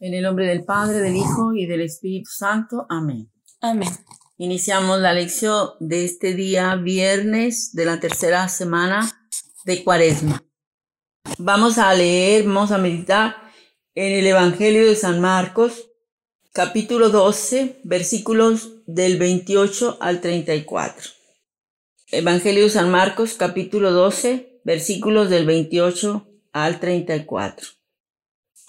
En el nombre del Padre, del Hijo y del Espíritu Santo. Amén. Amén. Iniciamos la lección de este día, viernes de la tercera semana de Cuaresma. Vamos a leer, vamos a meditar en el Evangelio de San Marcos, capítulo 12, versículos del 28 al 34. Evangelio de San Marcos, capítulo 12, versículos del 28 al 34.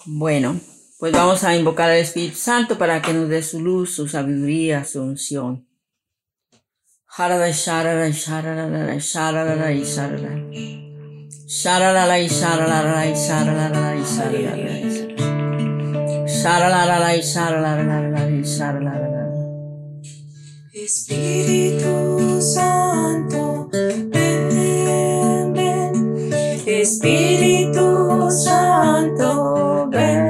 Bueno, pues vamos a invocar al Espíritu Santo para que nos dé su luz, su sabiduría, su unción. Espíritu Santo, ven, ven. Espíritu Santo, ven,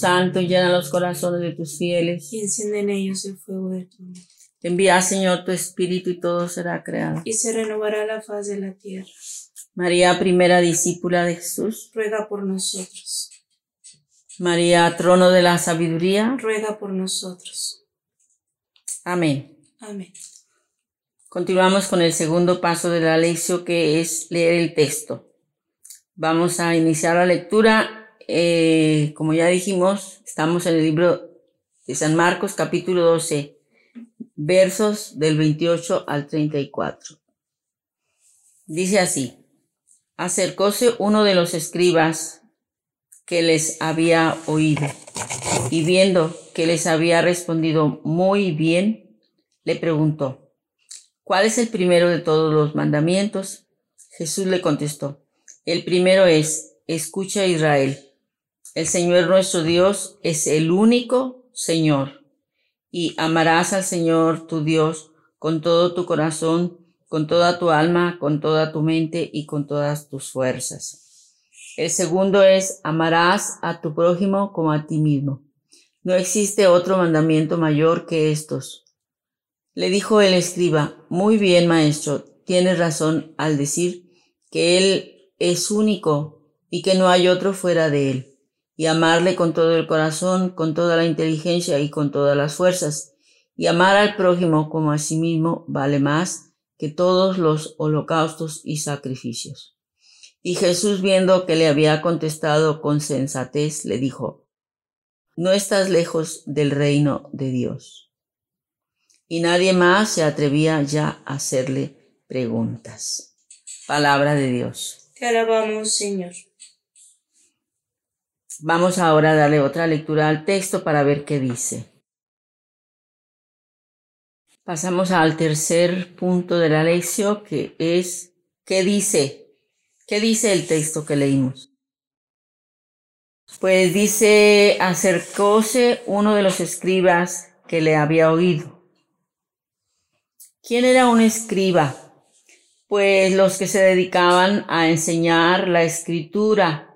Santo, llena los corazones de tus fieles. Y enciende en ellos el fuego de tu amor. Envía, Señor, tu Espíritu y todo será creado. Y se renovará la faz de la tierra. María, primera discípula de Jesús. Ruega por nosotros. María, trono de la sabiduría. Ruega por nosotros. Amén. Amén. Continuamos con el segundo paso de la lección que es leer el texto. Vamos a iniciar la lectura. Eh, como ya dijimos, estamos en el libro de San Marcos capítulo 12, versos del 28 al 34. Dice así, acercóse uno de los escribas que les había oído y viendo que les había respondido muy bien, le preguntó, ¿cuál es el primero de todos los mandamientos? Jesús le contestó, el primero es, escucha Israel, el Señor nuestro Dios es el único Señor, y amarás al Señor tu Dios con todo tu corazón, con toda tu alma, con toda tu mente y con todas tus fuerzas. El segundo es, amarás a tu prójimo como a ti mismo. No existe otro mandamiento mayor que estos. Le dijo el escriba, muy bien, maestro, tienes razón al decir que Él es único y que no hay otro fuera de Él, y amarle con todo el corazón, con toda la inteligencia y con todas las fuerzas, y amar al prójimo como a sí mismo vale más que todos los holocaustos y sacrificios. Y Jesús, viendo que le había contestado con sensatez, le dijo, No estás lejos del reino de Dios. Y nadie más se atrevía ya a hacerle preguntas. Palabra de Dios. Te alabamos, Señor. Vamos ahora a darle otra lectura al texto para ver qué dice. Pasamos al tercer punto de la lección que es ¿qué dice? ¿Qué dice el texto que leímos? Pues dice, acercóse uno de los escribas que le había oído. ¿Quién era un escriba? Pues los que se dedicaban a enseñar la escritura,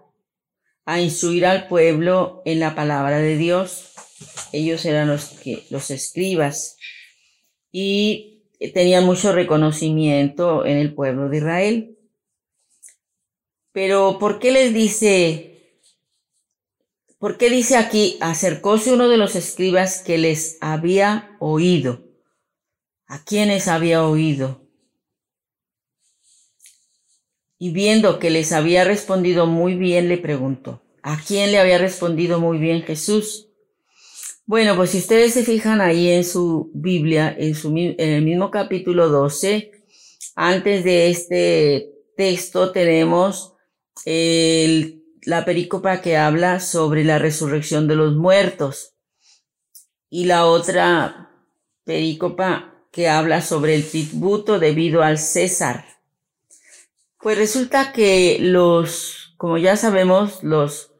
a instruir al pueblo en la palabra de Dios. Ellos eran los que, los escribas y tenían mucho reconocimiento en el pueblo de Israel. Pero ¿por qué les dice ¿Por qué dice aquí, acercóse uno de los escribas que les había oído? ¿A quiénes había oído? Y viendo que les había respondido muy bien, le preguntó, ¿a quién le había respondido muy bien Jesús? Bueno, pues si ustedes se fijan ahí en su Biblia, en, su, en el mismo capítulo 12, antes de este texto tenemos la pericopa que habla sobre la resurrección de los muertos y la otra pericopa que habla sobre el tributo debido al César. Pues resulta que los, como ya sabemos, los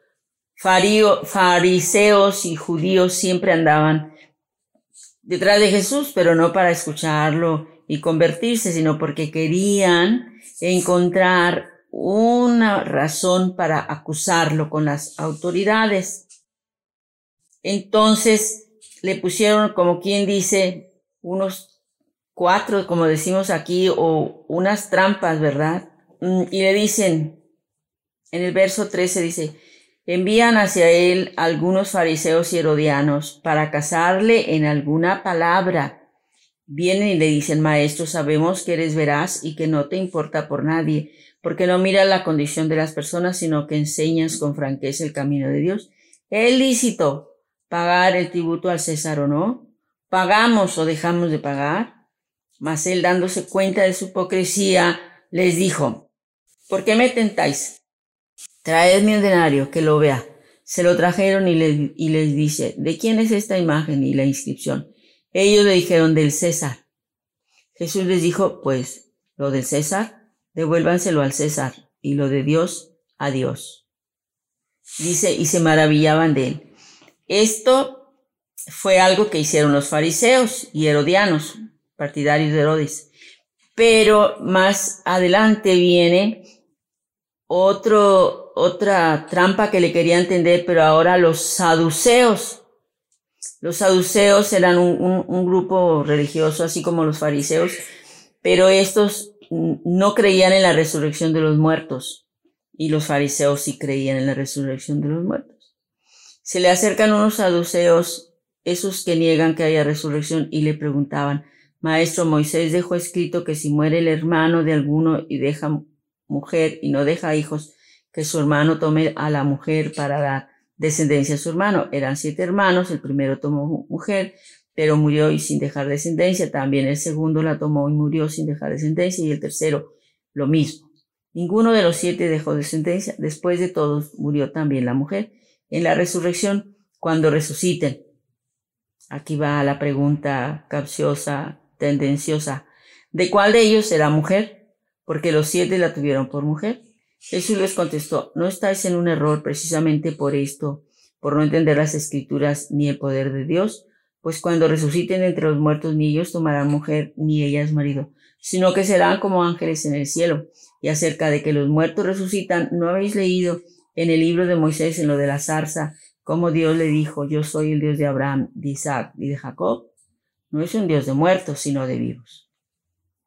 fariseos y judíos siempre andaban detrás de Jesús, pero no para escucharlo y convertirse, sino porque querían encontrar una razón para acusarlo con las autoridades. Entonces le pusieron, como quien dice, unos cuatro, como decimos aquí, o unas trampas, ¿verdad? Mm, y le dicen, en el verso 13 dice, envían hacia él algunos fariseos y herodianos para casarle en alguna palabra. Vienen y le dicen, maestro, sabemos que eres veraz y que no te importa por nadie porque no miras la condición de las personas, sino que enseñas con franqueza el camino de Dios. ¿Es lícito pagar el tributo al César o no? ¿Pagamos o dejamos de pagar? Mas él, dándose cuenta de su hipocresía, les dijo, ¿por qué me tentáis? Traedme un denario que lo vea. Se lo trajeron y les, y les dice, ¿de quién es esta imagen y la inscripción? Ellos le dijeron, del César. Jesús les dijo, pues, lo del César, devuélvanselo al César y lo de Dios a Dios. Dice, y se maravillaban de él. Esto fue algo que hicieron los fariseos y herodianos, partidarios de Herodes. Pero más adelante viene otro, otra trampa que le quería entender, pero ahora los saduceos. Los saduceos eran un, un grupo religioso, así como los fariseos, pero estos no creían en la resurrección de los muertos y los fariseos sí creían en la resurrección de los muertos. Se le acercan unos saduceos, esos que niegan que haya resurrección, y le preguntaban, Maestro, Moisés dejó escrito que si muere el hermano de alguno y deja mujer y no deja hijos, que su hermano tome a la mujer para dar descendencia a su hermano. Eran siete hermanos, el primero tomó mujer, pero murió y sin dejar descendencia. También el segundo la tomó y murió sin dejar descendencia y el tercero lo mismo. Ninguno de los siete dejó descendencia. Después de todos murió también la mujer. En la resurrección, cuando resuciten. Aquí va la pregunta capciosa, tendenciosa. ¿De cuál de ellos será mujer? Porque los siete la tuvieron por mujer. Jesús les contestó, no estáis en un error precisamente por esto, por no entender las escrituras ni el poder de Dios pues cuando resuciten entre los muertos ni ellos tomarán mujer ni ellas marido, sino que serán como ángeles en el cielo. Y acerca de que los muertos resucitan, ¿no habéis leído en el libro de Moisés, en lo de la zarza, cómo Dios le dijo, yo soy el Dios de Abraham, de Isaac y de Jacob? No es un Dios de muertos, sino de vivos.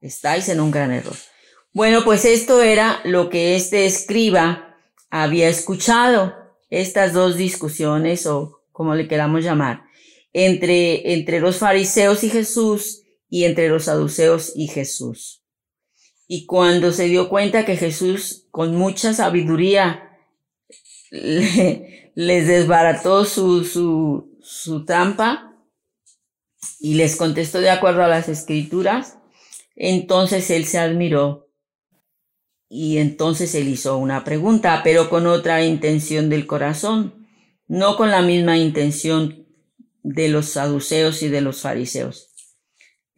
Estáis en un gran error. Bueno, pues esto era lo que este escriba había escuchado, estas dos discusiones o como le queramos llamar entre, entre los fariseos y Jesús y entre los saduceos y Jesús. Y cuando se dio cuenta que Jesús con mucha sabiduría les desbarató su, su, su trampa y les contestó de acuerdo a las escrituras, entonces él se admiró y entonces él hizo una pregunta, pero con otra intención del corazón. no con la misma intención de los saduceos y de los fariseos.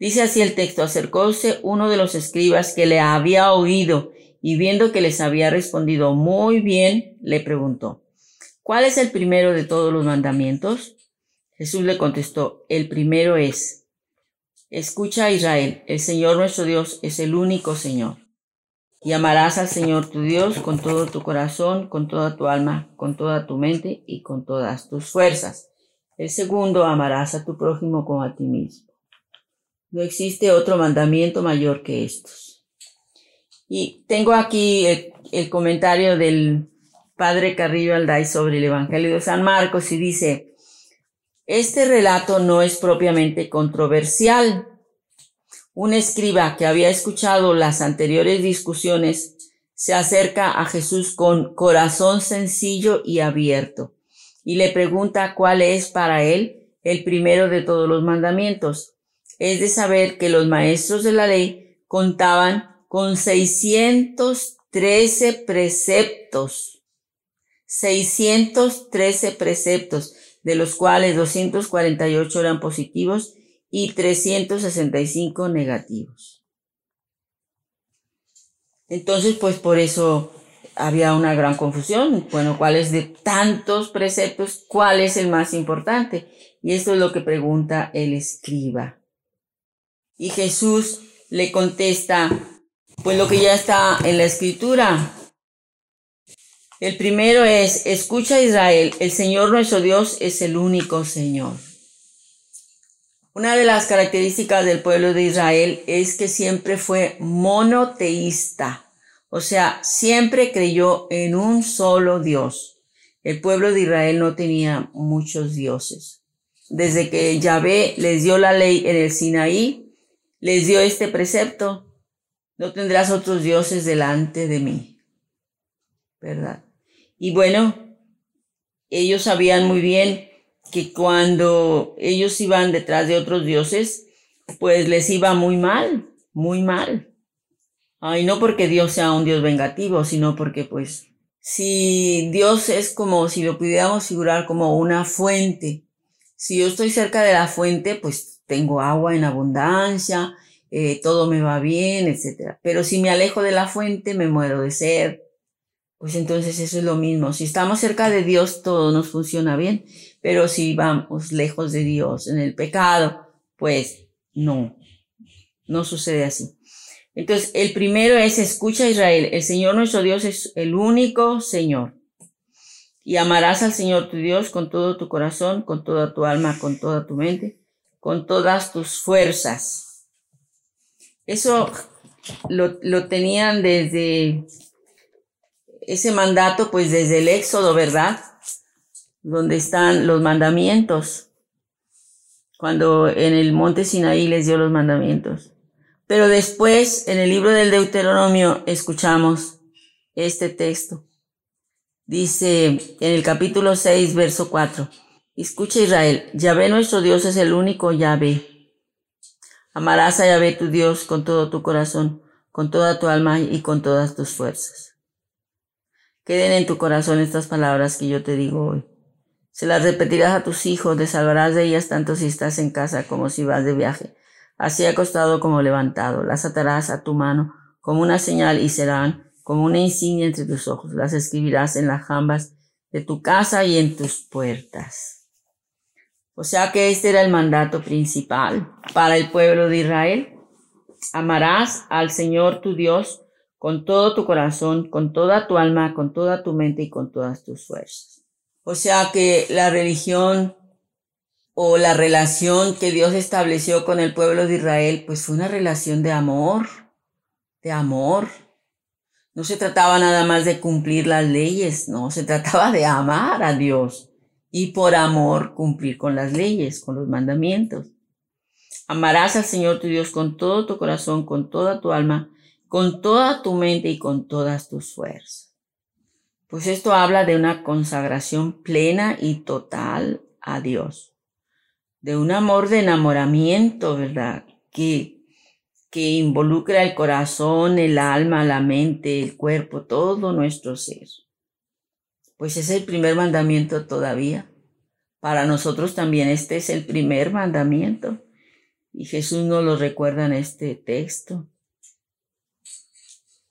Dice así el texto, acercóse uno de los escribas que le había oído y viendo que les había respondido muy bien, le preguntó, ¿cuál es el primero de todos los mandamientos? Jesús le contestó, el primero es, escucha Israel, el Señor nuestro Dios es el único Señor. Y amarás al Señor tu Dios con todo tu corazón, con toda tu alma, con toda tu mente y con todas tus fuerzas. El segundo, amarás a tu prójimo como a ti mismo. No existe otro mandamiento mayor que estos. Y tengo aquí el, comentario del padre Carrillo Alday sobre el Evangelio de San Marcos y dice, este relato no es propiamente controversial, un escriba que había escuchado las anteriores discusiones se acerca a Jesús con corazón sencillo y abierto y le pregunta cuál es para él el primero de todos los mandamientos. Es de saber que los maestros de la ley contaban con 613 preceptos. 613 preceptos, de los cuales 248 eran positivos y 365 negativos. Entonces, pues por eso había una gran confusión. Bueno, ¿cuál es de tantos preceptos? ¿Cuál es el más importante? Y esto es lo que pregunta el escriba. Y Jesús le contesta, pues lo que ya está en la escritura. El primero es, escucha Israel, el Señor nuestro Dios es el único Señor. Una de las características del pueblo de Israel es que siempre fue monoteísta, o sea, siempre creyó en un solo Dios. El pueblo de Israel no tenía muchos dioses. Desde que Yahvé les dio la ley en el Sinaí, les dio este precepto, no tendrás otros dioses delante de mí. ¿Verdad? Y bueno, ellos sabían muy bien que cuando ellos iban detrás de otros dioses, pues les iba muy mal, muy mal. Ay, no porque Dios sea un Dios vengativo, sino porque pues si Dios es como si lo pudiéramos figurar como una fuente, si yo estoy cerca de la fuente, pues tengo agua en abundancia, eh, todo me va bien, etc. Pero si me alejo de la fuente, me muero de sed. Pues entonces eso es lo mismo. Si estamos cerca de Dios, todo nos funciona bien. Pero si vamos lejos de Dios en el pecado, pues no, no sucede así. Entonces, el primero es, escucha Israel, el Señor nuestro Dios es el único Señor. Y amarás al Señor tu Dios con todo tu corazón, con toda tu alma, con toda tu mente, con todas tus fuerzas. Eso lo, lo tenían desde ese mandato, pues desde el Éxodo, ¿verdad? Donde están los mandamientos, cuando en el monte Sinaí les dio los mandamientos. Pero después, en el libro del Deuteronomio, escuchamos este texto. Dice en el capítulo 6, verso 4, escucha Israel, Yahvé nuestro Dios es el único Yahvé. Amarás a Yahvé tu Dios con todo tu corazón, con toda tu alma y con todas tus fuerzas. Queden en tu corazón estas palabras que yo te digo hoy. Se las repetirás a tus hijos, te salvarás de ellas tanto si estás en casa como si vas de viaje, así acostado como levantado. Las atarás a tu mano como una señal y serán como una insignia entre tus ojos. Las escribirás en las jambas de tu casa y en tus puertas. O sea que este era el mandato principal para el pueblo de Israel. Amarás al Señor tu Dios con todo tu corazón, con toda tu alma, con toda tu mente y con todas tus fuerzas. O sea que la religión o la relación que Dios estableció con el pueblo de Israel, pues fue una relación de amor, de amor. No se trataba nada más de cumplir las leyes, no, se trataba de amar a Dios y por amor cumplir con las leyes, con los mandamientos. Amarás al Señor tu Dios con todo tu corazón, con toda tu alma, con toda tu mente y con todas tus fuerzas. Pues esto habla de una consagración plena y total a Dios, de un amor de enamoramiento, ¿verdad? Que, que involucra el corazón, el alma, la mente, el cuerpo, todo nuestro ser. Pues es el primer mandamiento todavía. Para nosotros también este es el primer mandamiento. Y Jesús nos lo recuerda en este texto.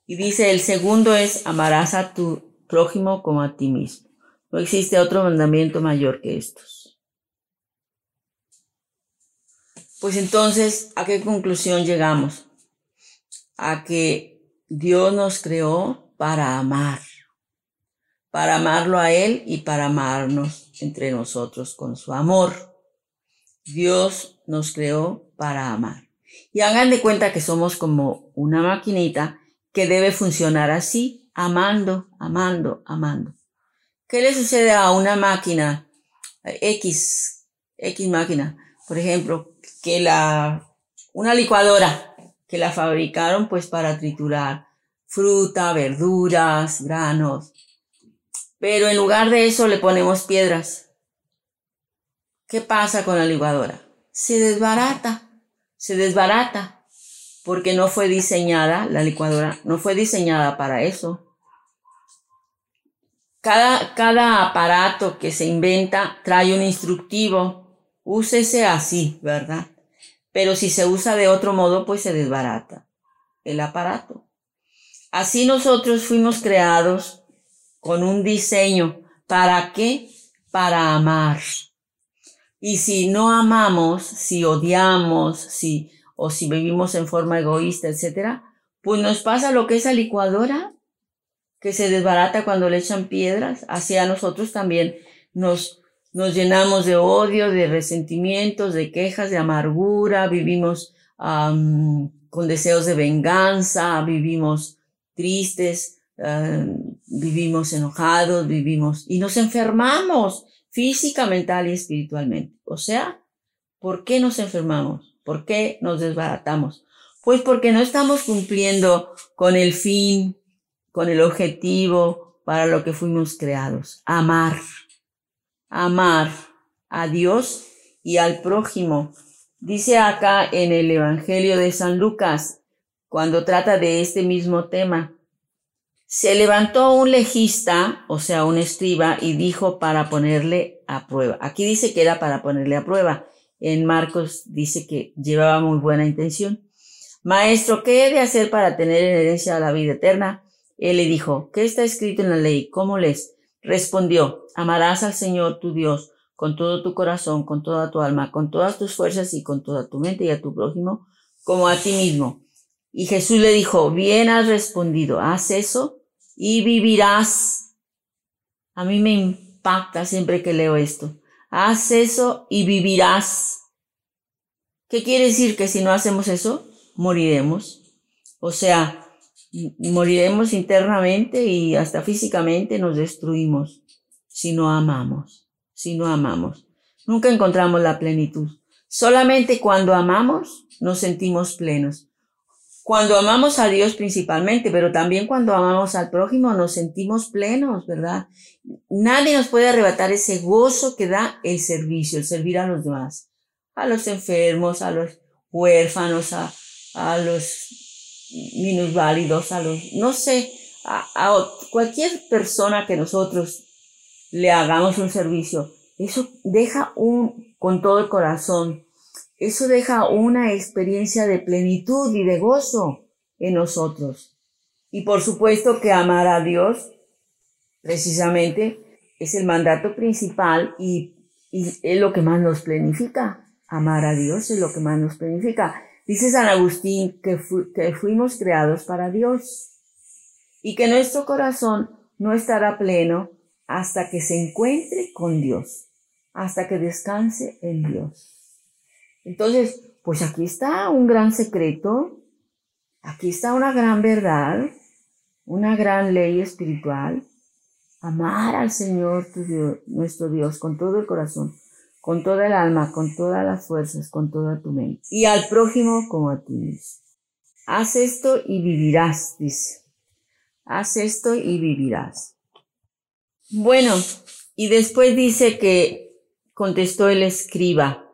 Y dice, el segundo es, amarás a tu prójimo como a ti mismo. No existe otro mandamiento mayor que estos. Pues entonces, ¿a qué conclusión llegamos? A que Dios nos creó para amar, para amarlo a Él y para amarnos entre nosotros con su amor. Dios nos creó para amar. Y hagan de cuenta que somos como una maquinita que debe funcionar así, amando, amando, amando. ¿Qué le sucede a una máquina X, X máquina? Por ejemplo, que la, una licuadora que la fabricaron pues para triturar fruta, verduras, granos. Pero en lugar de eso le ponemos piedras. ¿Qué pasa con la licuadora? Se desbarata, se desbarata, porque no fue diseñada, la licuadora no fue diseñada para eso. Cada, cada aparato que se inventa trae un instructivo. Úsese así, ¿verdad? Pero si se usa de otro modo, pues se desbarata el aparato. Así nosotros fuimos creados con un diseño. ¿Para qué? Para amar. Y si no amamos, si odiamos, si, o si vivimos en forma egoísta, etcétera, pues nos pasa lo que esa licuadora que se desbarata cuando le echan piedras, hacia nosotros también nos, nos llenamos de odio, de resentimientos, de quejas, de amargura, vivimos con deseos de venganza, vivimos tristes, vivimos enojados, vivimos y nos enfermamos física, mental y espiritualmente. O sea, ¿por qué nos enfermamos? ¿Por qué nos desbaratamos? Pues porque no estamos cumpliendo con el fin con el objetivo para lo que fuimos creados, amar, amar a Dios y al prójimo. Dice acá en el Evangelio de San Lucas, cuando trata de este mismo tema, se levantó un legista, o sea, un escriba, y dijo para ponerle a prueba. Aquí dice que era para ponerle a prueba. En Marcos dice que llevaba muy buena intención. Maestro, ¿qué he de hacer para tener en herencia la vida eterna? Él le dijo, ¿qué está escrito en la ley? ¿Cómo lees? Respondió, amarás al Señor tu Dios con todo tu corazón, con toda tu alma, con todas tus fuerzas y con toda tu mente y a tu prójimo como a ti mismo. Y Jesús le dijo, bien has respondido, haz eso y vivirás. A mí me impacta siempre que leo esto. Haz eso y vivirás. ¿Qué quiere decir? Que si no hacemos eso, moriremos. O sea, moriremos internamente y hasta físicamente nos destruimos si no amamos, si no amamos. Nunca encontramos la plenitud. Solamente cuando amamos nos sentimos plenos. Cuando amamos a Dios principalmente, pero también cuando amamos al prójimo nos sentimos plenos, ¿verdad? Nadie nos puede arrebatar ese gozo que da el servicio, el servir a los demás, a los enfermos, a los huérfanos, a, a los minusválidos, a los, no sé, a, a cualquier persona que nosotros le hagamos un servicio, eso deja un, con todo el corazón, eso deja una experiencia de plenitud y de gozo en nosotros. Y por supuesto que amar a Dios, precisamente, es el mandato principal y, es lo que más nos planifica. Amar a Dios es lo que más nos planifica. Dice San Agustín que, que fuimos creados para Dios y que nuestro corazón no estará pleno hasta que se encuentre con Dios, hasta que descanse en Dios. Entonces, pues aquí está un gran secreto, aquí está una gran verdad, una gran ley espiritual, amar al Señor nuestro Dios con todo el corazón, con toda el alma, con todas las fuerzas, con toda tu mente, y al prójimo como a ti mismo. Haz esto y vivirás, dice. Haz esto y vivirás. Bueno, y después dice que contestó el escriba.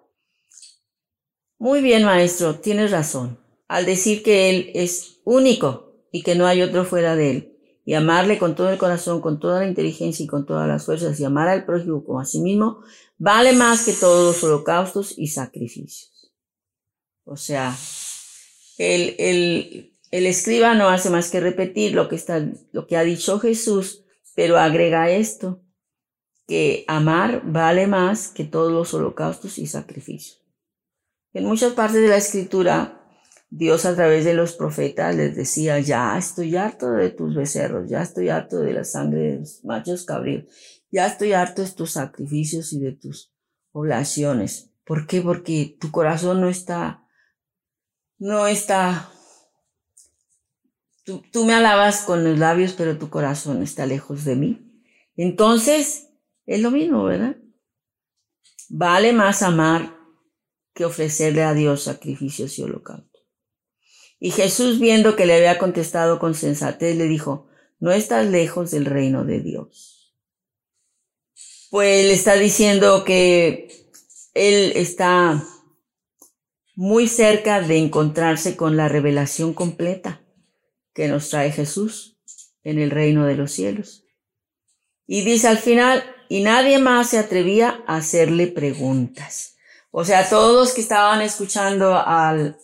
Muy bien, maestro, tienes razón, al decir que él es único y que no hay otro fuera de él. y amarle con todo el corazón, con toda la inteligencia y con todas las fuerzas y amar al prójimo como a sí mismo, vale más que todos los holocaustos y sacrificios. O sea, el, el, el escriba no hace más que repetir lo que, está, lo que ha dicho Jesús, pero agrega esto, que amar vale más que todos los holocaustos y sacrificios. En muchas partes de la escritura, Dios a través de los profetas les decía, ya estoy harto de tus becerros, ya estoy harto de la sangre de los machos cabríos, ya estoy harto de tus sacrificios y de tus oblaciones. ¿Por qué? Porque tu corazón no está, no está, tú, tú me alabas con los labios, pero tu corazón está lejos de mí. Entonces, es lo mismo, ¿verdad? Vale más amar que ofrecerle a Dios sacrificios y holocaustos. Y Jesús, viendo que le había contestado con sensatez, le dijo, no estás lejos del reino de Dios. Pues le está diciendo que él está muy cerca de encontrarse con la revelación completa que nos trae Jesús en el reino de los cielos. Y dice al final, y nadie más se atrevía a hacerle preguntas. O sea, todos que estaban escuchando al,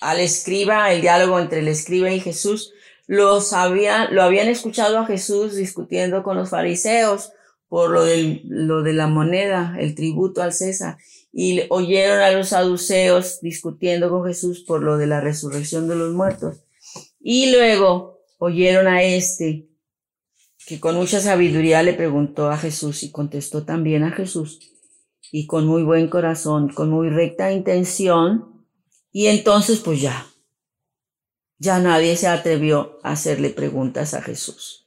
al escriba, el diálogo entre el escriba y Jesús, los lo habían escuchado a Jesús discutiendo con los fariseos por lo, del, lo de la moneda, el tributo al César, y oyeron a los saduceos discutiendo con Jesús por lo de la resurrección de los muertos. Y luego oyeron a este, que con mucha sabiduría le preguntó a Jesús y contestó también a Jesús, y con muy buen corazón, con muy recta intención, y entonces, pues ya, ya nadie se atrevió a hacerle preguntas a Jesús.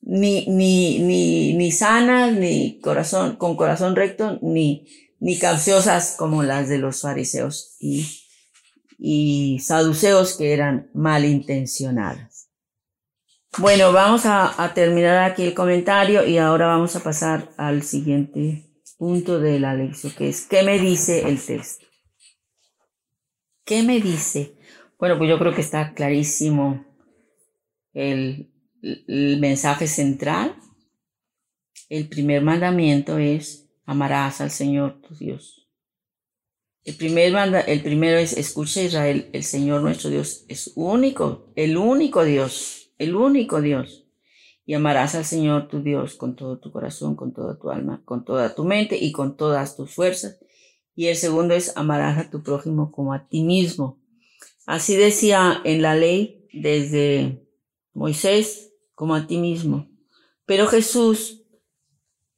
Ni, ni, ni, ni sanas, ni corazón, con corazón recto, ni, ni capciosas como las de los fariseos y, y saduceos que eran malintencionadas. Bueno, vamos a, a terminar aquí el comentario y ahora vamos a pasar al siguiente punto de la lección, que es ¿qué me dice el texto? ¿Qué me dice? Bueno, pues yo creo que está clarísimo el, mensaje central. El primer mandamiento es amarás al Señor tu Dios. El, primer manda, el primero es escucha Israel, el Señor nuestro Dios es único, el único Dios, el único Dios. Y amarás al Señor tu Dios con todo tu corazón, con toda tu alma, con toda tu mente y con todas tus fuerzas y el segundo es amarás a tu prójimo como a ti mismo. Así decía en la ley desde Moisés como a ti mismo. Pero Jesús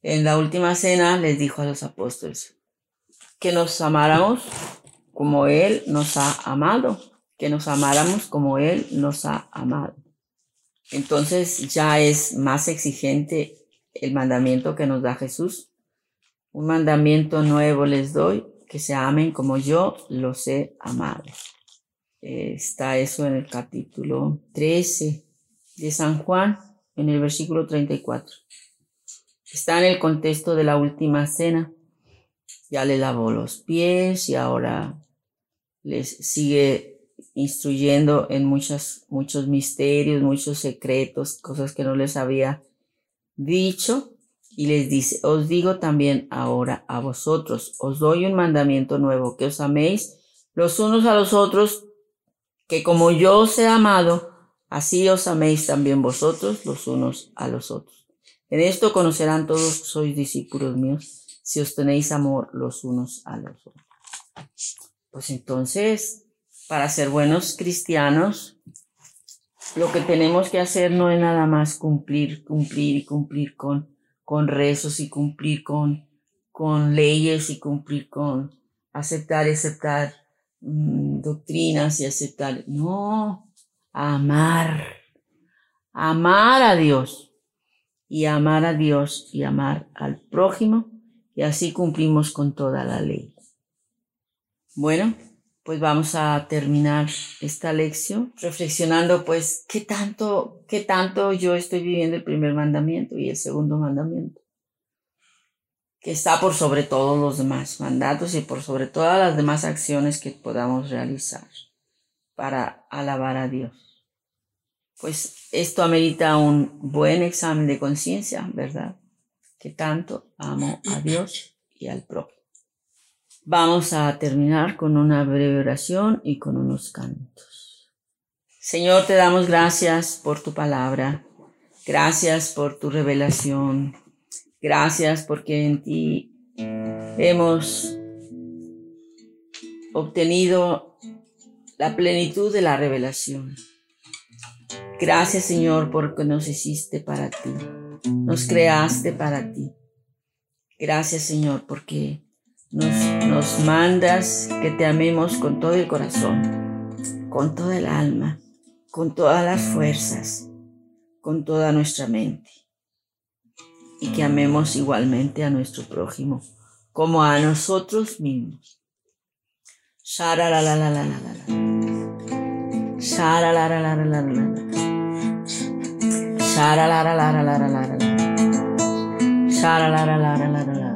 en la última cena les dijo a los apóstoles que nos amáramos como Él nos ha amado, que nos amáramos como Él nos ha amado. Entonces ya es más exigente el mandamiento que nos da Jesús un mandamiento nuevo les doy, que se amen como yo los he amado. está eso en el capítulo 13 de San Juan, en el versículo 34. Está en el contexto de la última cena. Ya le lavó los pies y ahora les sigue instruyendo en muchos, muchos misterios, muchos secretos, cosas que no les había dicho y les dice, os digo también ahora a vosotros, os doy un mandamiento nuevo, que os améis los unos a los otros, que como yo os he amado, así os améis también vosotros los unos a los otros. En esto conocerán todos sois discípulos míos, si os tenéis amor los unos a los otros. Pues entonces, para ser buenos cristianos, lo que tenemos que hacer no es nada más cumplir, cumplir y cumplir con con rezos y cumplir con, con leyes y cumplir con aceptar aceptar mm, doctrinas y aceptar. No, amar. Amar a Dios. Y amar a Dios y amar al prójimo. Y así cumplimos con toda la ley. Bueno, pues vamos a terminar esta lección reflexionando pues qué tanto, qué tanto yo estoy viviendo el primer mandamiento y el segundo mandamiento, que está por sobre todos los demás mandatos y por sobre todas las demás acciones que podamos realizar para alabar a Dios. pues esto amerita un buen examen de conciencia, ¿verdad? Que tanto amo a Dios y al prójimo. Vamos a terminar con una breve oración y con unos cantos. Señor, te damos gracias por tu palabra. Gracias por tu revelación. Gracias porque en ti hemos obtenido la plenitud de la revelación. Gracias Señor porque nos hiciste para ti, nos creaste para ti. Gracias Señor porque nos, mandas que te amemos con todo el corazón, con toda el alma, con todas las fuerzas, con toda nuestra mente. Y que amemos igualmente a nuestro prójimo como a nosotros mismos. Shara la la la la la la la la la.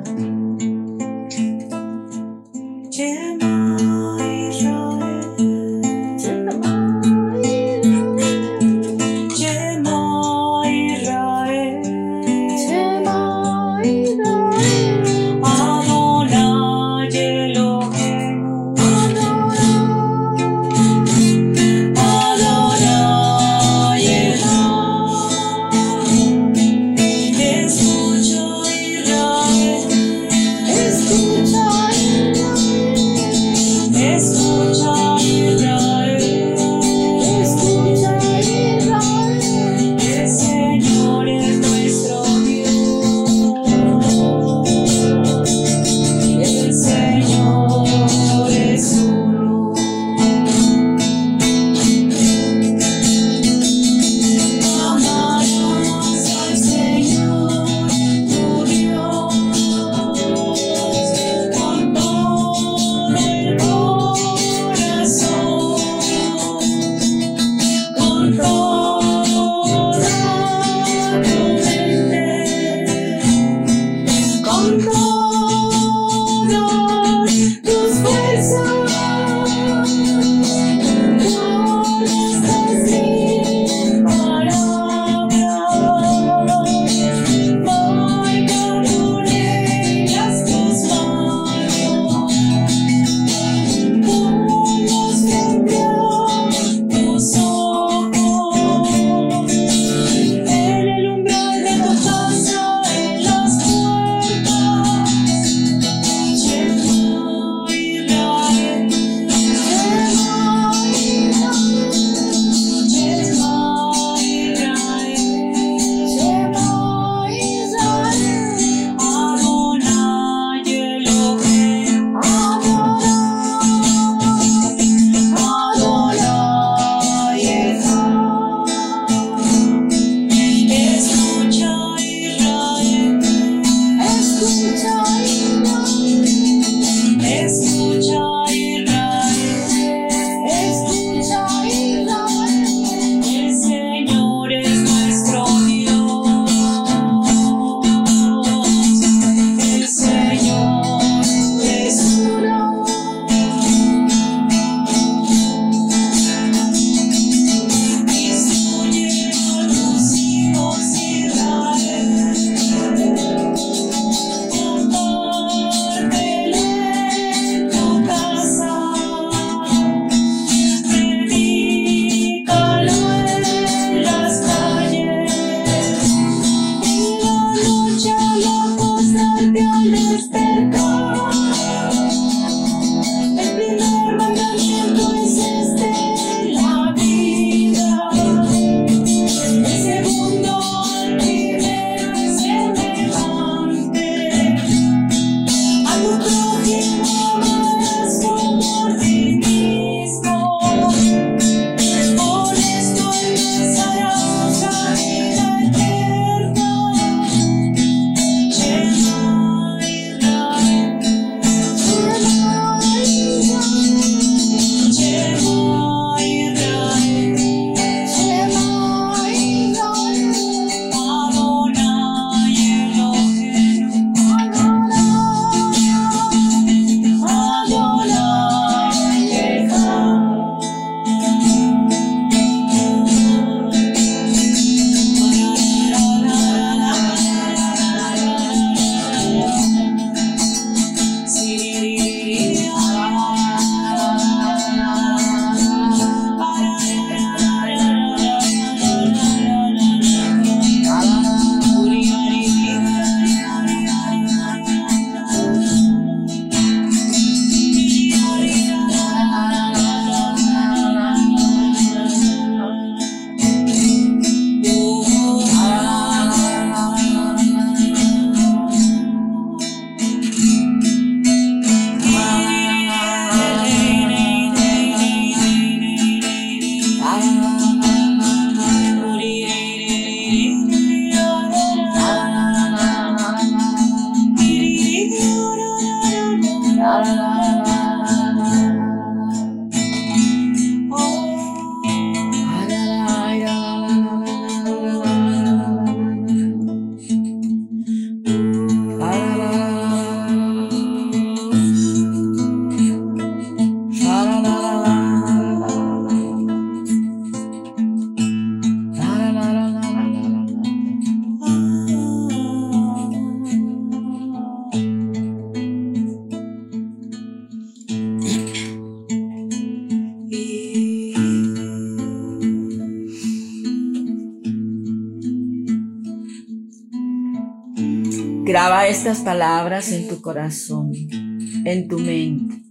Estas palabras en tu corazón, en tu mente.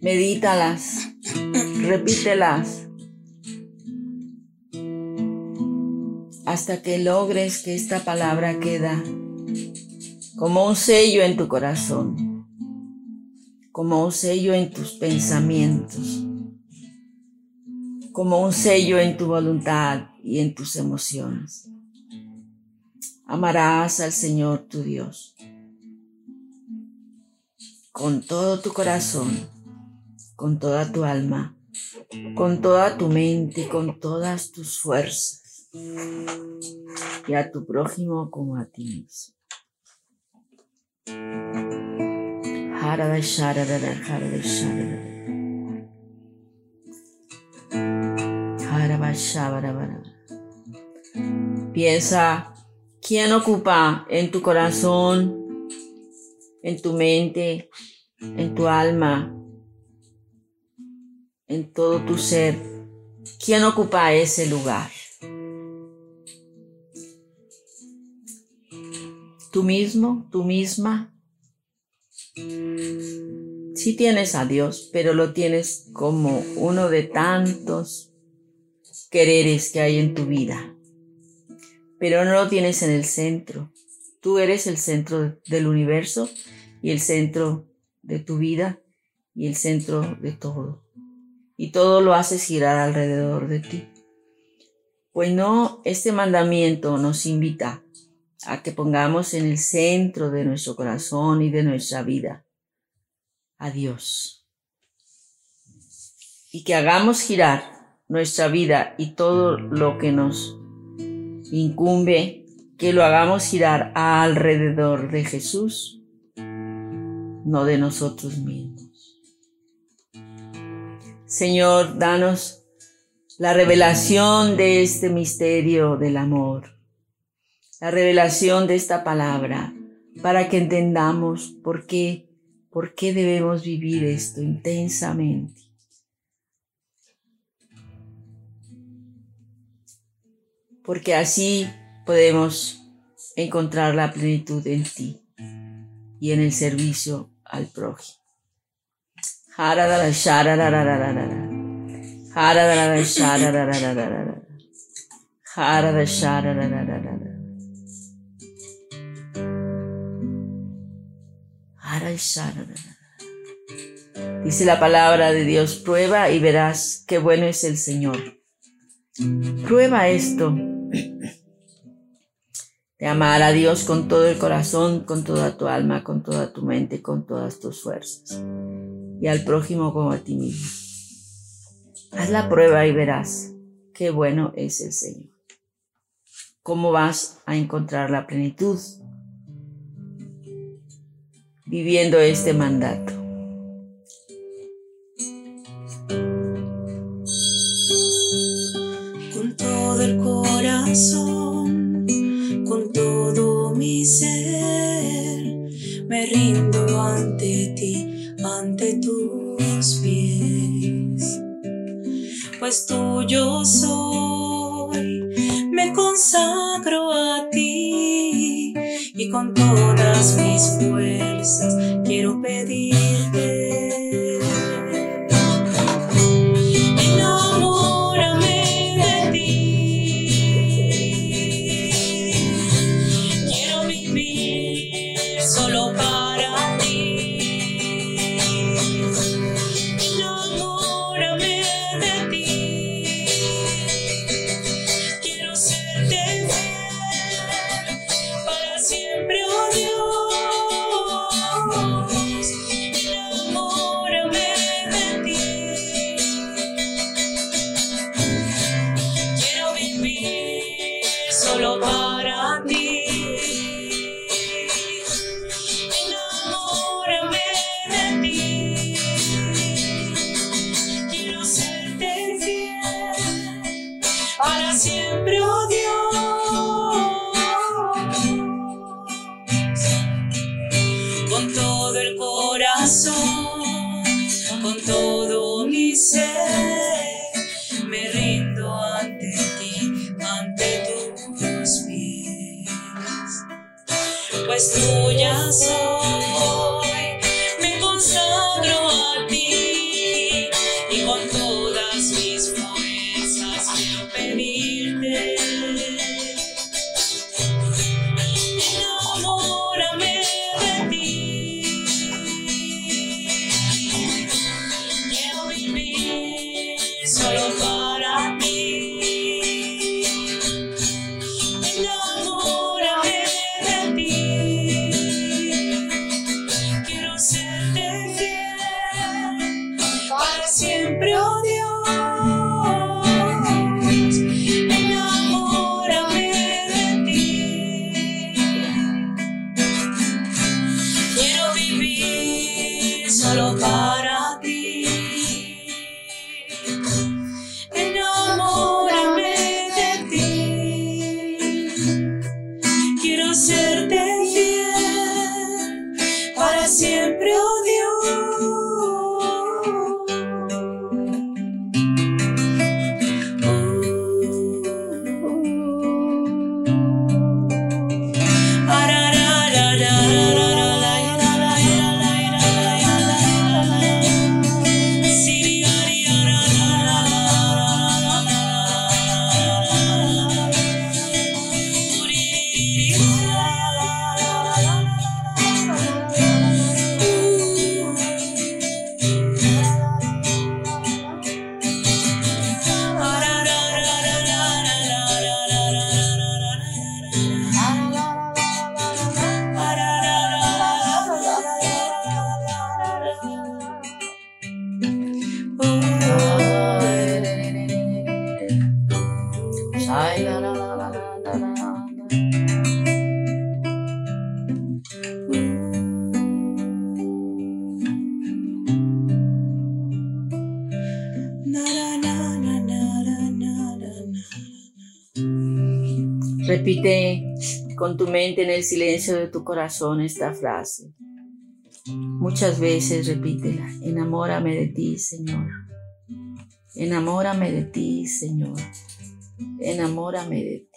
Medítalas, repítelas, hasta que logres que esta palabra queda como un sello en tu corazón, como un sello en tus pensamientos, como un sello en tu voluntad y en tus emociones. Amarás al Señor tu Dios. Con todo tu corazón, con toda tu alma, con toda tu mente con todas tus fuerzas, y a tu prójimo como a ti mismo. Piensa quién ocupa en tu corazón, en tu mente, en tu alma, en todo tu ser. ¿Quién ocupa ese lugar? ¿Tú mismo? ¿Tú misma? Sí tienes a Dios, pero lo tienes como uno de tantos quereres que hay en tu vida. Pero no lo tienes en el centro. Tú eres el centro del universo y el centro de tu vida y el centro de todo. Y todo lo haces girar alrededor de ti. Pues no, este mandamiento nos invita a que pongamos en el centro de nuestro corazón y de nuestra vida a Dios. Y que hagamos girar nuestra vida y todo lo que nos incumbe, que lo hagamos girar alrededor de Jesús, no de nosotros mismos. Señor, danos la revelación de este misterio del amor, la revelación de esta palabra, para que entendamos por qué, por qué debemos vivir esto intensamente. Porque así podemos encontrar la plenitud en ti y en el servicio al prójimo. Dice la palabra de Dios, prueba y verás qué bueno es el Señor. Prueba esto de amar a Dios con todo el corazón, con toda tu alma, con toda tu mente, con todas tus fuerzas. Y al prójimo como a ti mismo. Haz la prueba y verás qué bueno es el Señor. ¿Cómo vas a encontrar la plenitud? Viviendo este mandato. Repite con tu mente en el silencio de tu corazón esta frase. Muchas veces repítela. Enamórame de ti, Señor. Enamórame de ti, Señor. Enamórame de ti.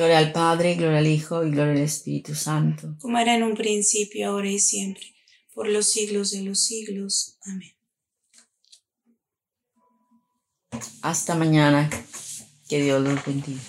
Gloria al Padre, gloria al Hijo y gloria al Espíritu Santo. como era en un principio, ahora y siempre, por los siglos de los siglos. Amén. Hasta mañana. Que Dios los bendiga.